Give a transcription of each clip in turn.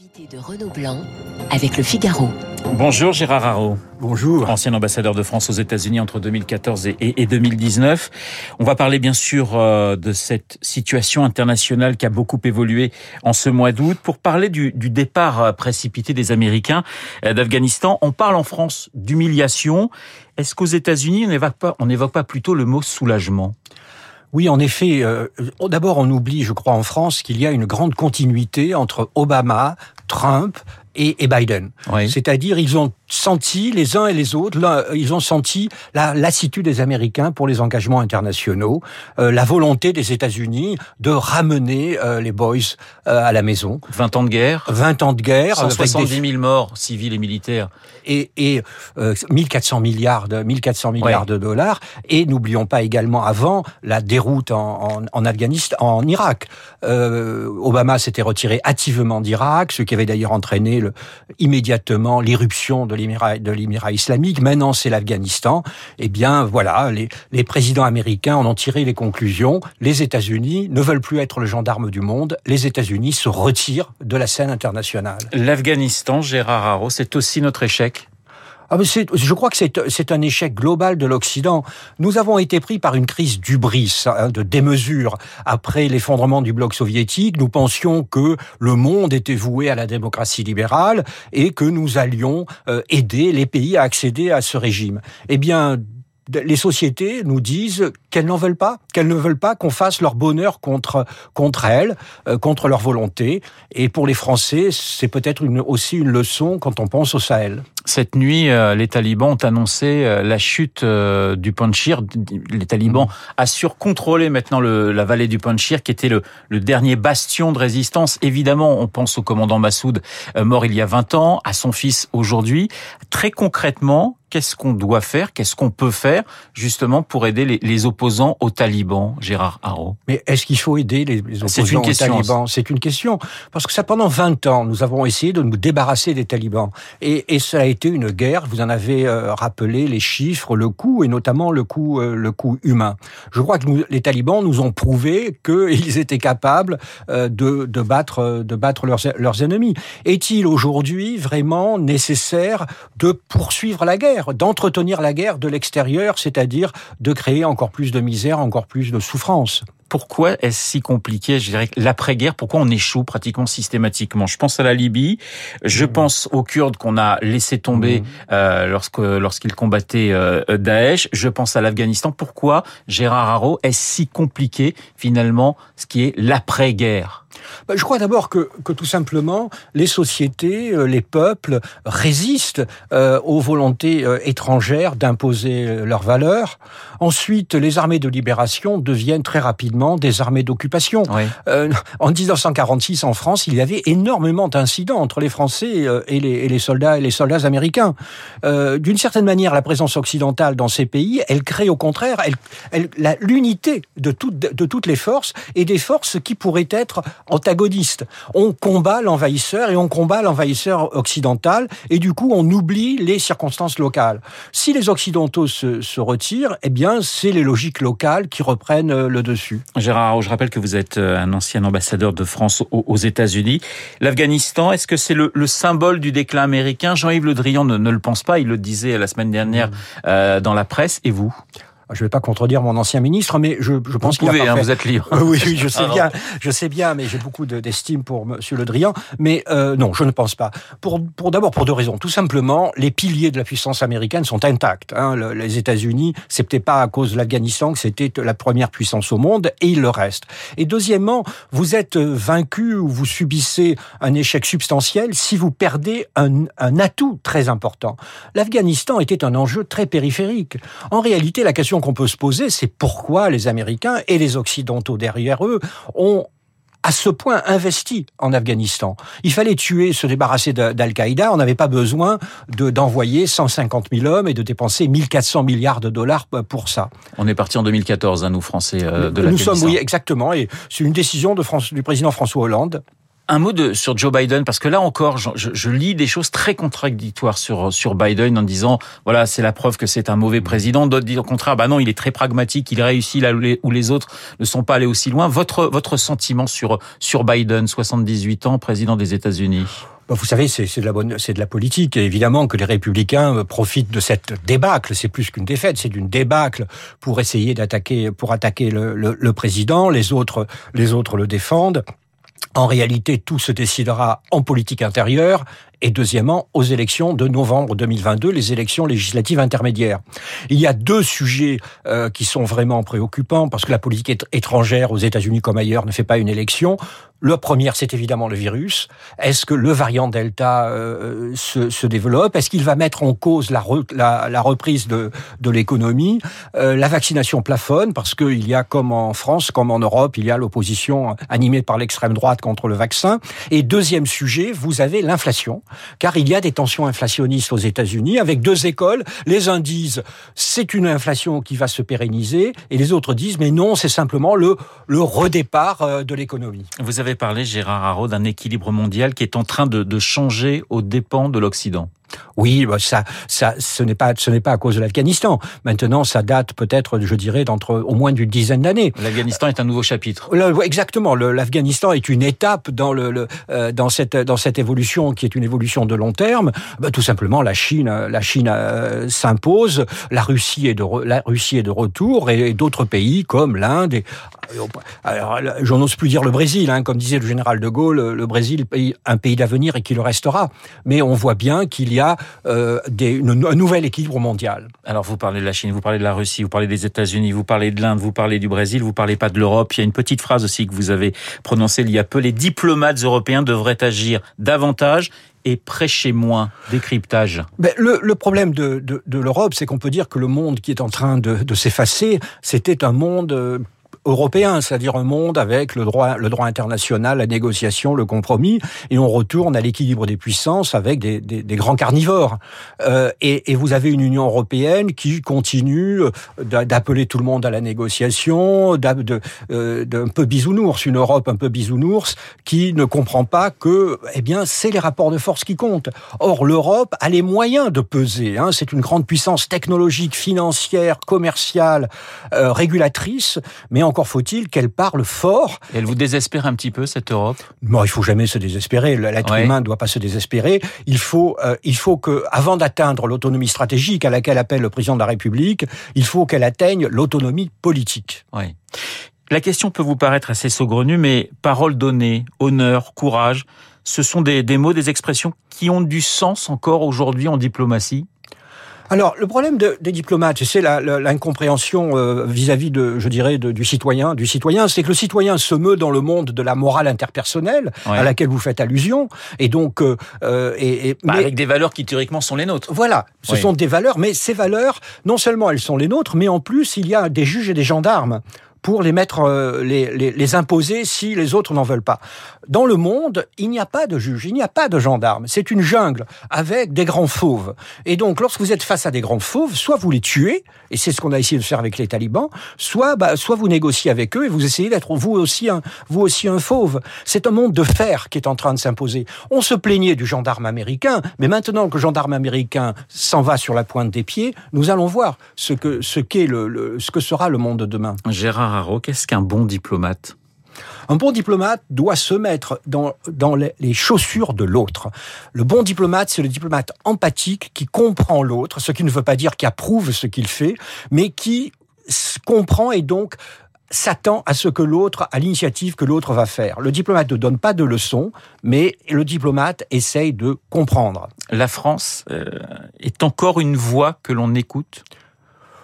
L'invité de Renaud Blanc avec le Figaro. Bonjour Gérard Haro. Bonjour. Ancien ambassadeur de France aux États-Unis entre 2014 et, et, 2019. On va parler bien sûr euh, de cette situation internationale qui a beaucoup évolué en ce mois d'août. Pour parler du, du, départ euh, précipité des Américains euh, d'Afghanistan, on parle en France d'humiliation. Est-ce qu'aux États-Unis, on n'évoque pas, pas plutôt le mot soulagement? Oui, en effet. Euh, D'abord, on oublie, je crois, en France, qu'il y a une grande continuité entre Obama, Trump et, et Biden. Oui. C'est-à-dire, ils ont senti les uns et les autres, ils ont senti la lassitude des Américains pour les engagements internationaux, euh, la volonté des États-Unis de ramener euh, les boys euh, à la maison. 20 ans de guerre. 20 ans de guerre. 170 000 des... morts civils et militaires. Et, et 1400 milliards de 1400 milliards ouais. de dollars. Et n'oublions pas également avant la déroute en, en, en Afghanistan, en Irak. Obama s'était retiré hâtivement d'Irak, ce qui avait d'ailleurs entraîné immédiatement l'irruption de l'émirat islamique. Maintenant, c'est l'Afghanistan. Eh bien, voilà, les, les présidents américains en ont tiré les conclusions. Les États-Unis ne veulent plus être le gendarme du monde. Les États-Unis se retirent de la scène internationale. L'Afghanistan, Gérard Haro, c'est aussi notre échec. Ah je crois que c'est un échec global de l'Occident. Nous avons été pris par une crise d'ubris, hein, de démesure. Après l'effondrement du bloc soviétique, nous pensions que le monde était voué à la démocratie libérale et que nous allions euh, aider les pays à accéder à ce régime. Eh bien, les sociétés nous disent qu'elles n'en veulent pas, qu'elles ne veulent pas qu'on fasse leur bonheur contre contre elles, euh, contre leur volonté. Et pour les Français, c'est peut-être une, aussi une leçon quand on pense au Sahel. Cette nuit, euh, les talibans ont annoncé euh, la chute du Panchir. Les talibans mmh. assurent contrôler maintenant le, la vallée du Panchir, qui était le, le, dernier bastion de résistance. Évidemment, on pense au commandant Massoud, mort il y a 20 ans, à son fils aujourd'hui. Très concrètement, qu'est-ce qu'on doit faire, qu'est-ce qu'on peut faire justement pour aider les, les opposants aux talibans, Gérard Haro? Mais est-ce qu'il faut aider les, les opposants aux talibans? C'est une question. Parce que ça, pendant 20 ans, nous avons essayé de nous débarrasser des talibans. Et, et ça a été une guerre. Vous en avez euh, rappelé les chiffres, le coût et notamment le coût, euh, le coût humain. Je crois que nous, les talibans nous ont prouvé qu'ils étaient capables euh, de, de battre, de battre leurs, leurs ennemis. Est-il aujourd'hui vraiment nécessaire de poursuivre la guerre, d'entretenir la guerre de l'extérieur, c'est-à-dire de créer encore plus de misère, encore plus de souffrance pourquoi est-ce si compliqué, je dirais, l'après-guerre? Pourquoi on échoue pratiquement systématiquement? Je pense à la Libye, je mmh. pense aux Kurdes qu'on a laissé tomber mmh. euh, lorsque lorsqu'ils combattaient euh, Daesh. Je pense à l'Afghanistan. Pourquoi Gérard Haro est si compliqué finalement ce qui est l'après-guerre? Ben, je crois d'abord que, que, tout simplement, les sociétés, euh, les peuples résistent euh, aux volontés étrangères d'imposer leurs valeurs. Ensuite, les armées de libération deviennent très rapidement des armées d'occupation. Oui. Euh, en 1946, en France, il y avait énormément d'incidents entre les Français et les, et les, soldats et les soldats américains. D'une certaine manière, la présence occidentale dans ces pays, elle crée au contraire l'unité de, tout, de toutes les forces et des forces qui pourraient être antagonistes. On combat l'envahisseur et on combat l'envahisseur occidental et du coup on oublie les circonstances locales. Si les occidentaux se, se retirent, eh bien c'est les logiques locales qui reprennent le dessus. Gérard, je rappelle que vous êtes un ancien ambassadeur de France aux États-Unis. L'Afghanistan, est-ce que c'est le, le, symbole du déclin américain? Jean-Yves Le Drian ne, ne, le pense pas, il le disait la semaine dernière mmh. euh, dans la presse. Et vous? Je ne vais pas contredire mon ancien ministre, mais je, je pense qu'il a hein, vous êtes libre. oui, oui, je sais ah bien, je sais bien, mais j'ai beaucoup d'estime pour Monsieur Le Drian. Mais euh, non, je ne pense pas. Pour, pour d'abord pour deux raisons. Tout simplement, les piliers de la puissance américaine sont intacts. Hein. Le, les États-Unis, peut-être pas à cause de l'Afghanistan que c'était la première puissance au monde, et il le reste. Et deuxièmement, vous êtes vaincu ou vous subissez un échec substantiel si vous perdez un, un atout très important. L'Afghanistan était un enjeu très périphérique. En réalité, la question qu'on peut se poser, c'est pourquoi les Américains et les Occidentaux derrière eux ont à ce point investi en Afghanistan. Il fallait tuer, se débarrasser d'Al-Qaïda. On n'avait pas besoin d'envoyer de, 150 000 hommes et de dépenser 1400 milliards de dollars pour ça. On est parti en 2014, hein, nous Français, euh, de Nous sommes, oui, exactement. Et c'est une décision de France, du président François Hollande Un mot sur Joe Biden, parce que là encore, je, lis des choses très contradictoires sur, Biden en disant, voilà, c'est la preuve que c'est un mauvais président. D'autres disent au contraire, bah non, il est très pragmatique, il réussit là où les, autres ne sont pas allés aussi loin. Votre, votre sentiment sur, sur Biden, 78 ans, président des États-Unis? Bah, vous savez, c'est de la politique. Et évidemment que les républicains euh, profitent de cette débâcle. C'est plus qu'une défaite, c'est d'une débâcle pour essayer d'attaquer, pour attaquer le, le, le, président. Les autres, les autres le défendent. En réalité, tout se décidera en politique intérieure et deuxièmement aux élections de novembre 2022, les élections législatives intermédiaires. Il y a deux sujets euh, qui sont vraiment préoccupants parce que la politique étrangère aux États-Unis comme ailleurs ne fait pas une élection. Le premier, c'est évidemment le virus. Est-ce que le variant Delta euh, se, se, développe? Est-ce qu'il va mettre en cause la, la, la reprise de, de l'économie? Euh, La vaccination plafonne parce qu'il y a, comme en France, comme en Europe, il y a l'opposition animée par l'extrême droite contre le vaccin. Et deuxième sujet, vous avez l'inflation car il y a des tensions inflationnistes aux États-Unis avec deux écoles. Les uns disent c'est une inflation qui va se pérenniser et les autres disent mais non, c'est simplement le, le redépart euh, de l'économie. Vous avez parlé, Gérard Haraud, d'un équilibre mondial qui est en train de, de changer aux dépens de l'Occident. Oui, bah, ça, ça, ce n'est pas, ce n'est pas à cause de l'Afghanistan. Maintenant, ça date peut-être, je dirais, d'entre au moins d'une dizaine d'années. L'Afghanistan est un nouveau chapitre. exactement. L'Afghanistan est une étape dans le, euh, dans cette dans cette évolution qui est une évolution de long terme. Bah, tout simplement, la Chine, la Chine euh, s'impose. La Russie est de la Russie est de retour et, d'autres pays comme l'Inde. Et, alors, j'en ose plus dire le Brésil, hein, comme disait le général de Gaulle, le Brésil, un pays d'avenir et qui le restera. Mais on voit bien qu'il y a euh, des, un nouvel équilibre mondial. Alors vous parlez de la Chine, vous parlez de la Russie, vous parlez des États-Unis, vous parlez de l'Inde, vous parlez du Brésil, vous parlez pas de l'Europe. Il y a une petite phrase aussi que vous avez prononcée il y a peu. Les diplomates européens devraient agir davantage et prêcher moins décryptage ben, le, le, problème de, de, de l'Europe, c'est qu'on peut dire que le monde qui est en train de, de s'effacer, c'était un monde euh, européen, c'est-à-dire un monde avec le droit, le droit international, la négociation, le compromis, et on retourne à l'équilibre des puissances avec des, grands carnivores. Euh, et, vous avez une Union européenne qui continue euh, d'appeler tout le monde à la négociation, d'un euh, peu bisounours, une Europe un peu bisounours, qui ne comprend pas que, eh bien, c'est les rapports de force qui comptent. Or, l'Europe a les moyens de peser. Hein, c'est une grande puissance technologique, financière, commerciale, régulatrice, mais encore faut-il qu'elle parle fort. elle vous désespère un petit peu, cette Europe? Non, il faut jamais se désespérer. L'être humain ne doit pas se désespérer. Il faut, euh, il faut que, avant d'atteindre l'autonomie stratégique à laquelle appelle le président de la République, il faut qu'elle atteigne l'autonomie politique. Oui. La question peut vous paraître assez saugrenue, mais parole donnée, honneur, courage, ce sont des, des mots, des expressions qui ont du sens encore aujourd'hui en diplomatie? Alors, le problème de, des diplomates, c'est l'incompréhension euh, vis-à-vis de, je dirais, de, du citoyen. Du citoyen, c'est que le citoyen se meut dans le monde de la morale interpersonnelle à laquelle vous faites allusion, et donc, euh, euh et, et bah, avec des valeurs qui théoriquement sont les nôtres. Voilà, ce sont des valeurs, mais ces valeurs, non seulement elles sont les nôtres, mais en plus il y a des juges et des gendarmes pour les mettre, euh, les, les, les, imposer si les autres n'en veulent pas. Dans le monde, il n'y a pas de juge, il n'y a pas de gendarme. C'est une jungle avec des grands fauves. Et donc, lorsque vous êtes face à des grands fauves, soit vous les tuez, et c'est ce qu'on a essayé de faire avec les talibans, soit, bah, soit vous négociez avec eux et vous essayez d'être vous aussi un, vous aussi un fauve. C'est un monde de fer qui est en train de s'imposer. On se plaignait du gendarme américain, mais maintenant que le gendarme américain s'en va sur la pointe des pieds, nous allons voir ce que, ce qu'est le, le, ce que sera le monde de demain. Gérard qu'est-ce qu'un bon diplomate? Un bon diplomate doit se mettre dans, dans les chaussures de l'autre. Le bon diplomate, c'est le diplomate empathique qui comprend l'autre, ce qui ne veut pas dire qu'il approuve ce qu'il fait, mais qui comprend et donc s'attend à ce que l'autre, à l'initiative que l'autre va faire. Le diplomate ne donne pas de leçons, mais le diplomate essaye de comprendre. La France euh, est encore une voix que l'on écoute?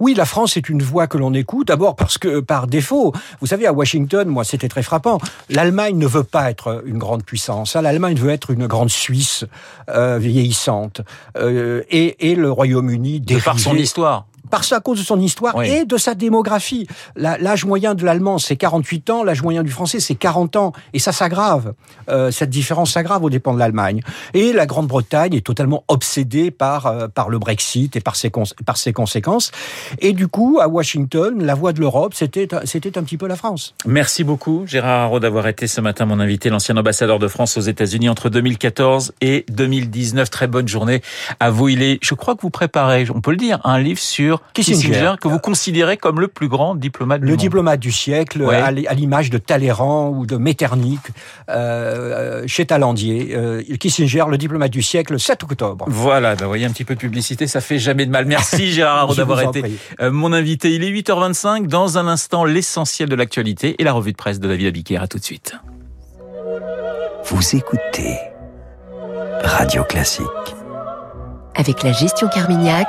Oui, la France est une voix que l'on écoute, d'abord parce que par défaut, vous savez, à Washington, moi c'était très frappant, l'Allemagne ne veut pas être une grande puissance, hein. l'Allemagne veut être une grande Suisse euh, vieillissante, euh, et, et, le Royaume-Uni... De par son histoire Parce à cause de son histoire et de sa démographie. L'âge moyen de l'allemand, c'est 48 ans, l'âge moyen du français, c'est 40 ans. Et ça s'aggrave. Euh, cette différence s'aggrave au dépens de l'Allemagne. Et la Grande-Bretagne est totalement obsédée par, euh, par le Brexit et par ses, par ses conséquences. Et du coup, à Washington, la voix de l'Europe, c'était un petit peu la France. Merci beaucoup, Gérard Haraud, d'avoir été ce matin mon invité, l'ancien ambassadeur de France aux États-Unis entre 2014 et 2019. Très bonne journée à vous. Il est, je crois que vous préparez, on peut le dire, un livre sur Kissinger, que vous considérez comme le plus grand diplomate du le diplomate du siècle, à l'image de Talleyrand ou de Metternich euh, chez Talandier. Euh, Kissinger, le diplomate du siècle, 7 octobre. Voilà, ben, vous voyez un petit peu de publicité, ça fait jamais de mal. Merci Gérard d'avoir été euh, mon invité. Il est 8h25. Dans un instant, l'essentiel de l'actualité et la revue de presse de David Abiquière. À tout de suite. Vous écoutez Radio Classique. Avec la gestion Carmignac,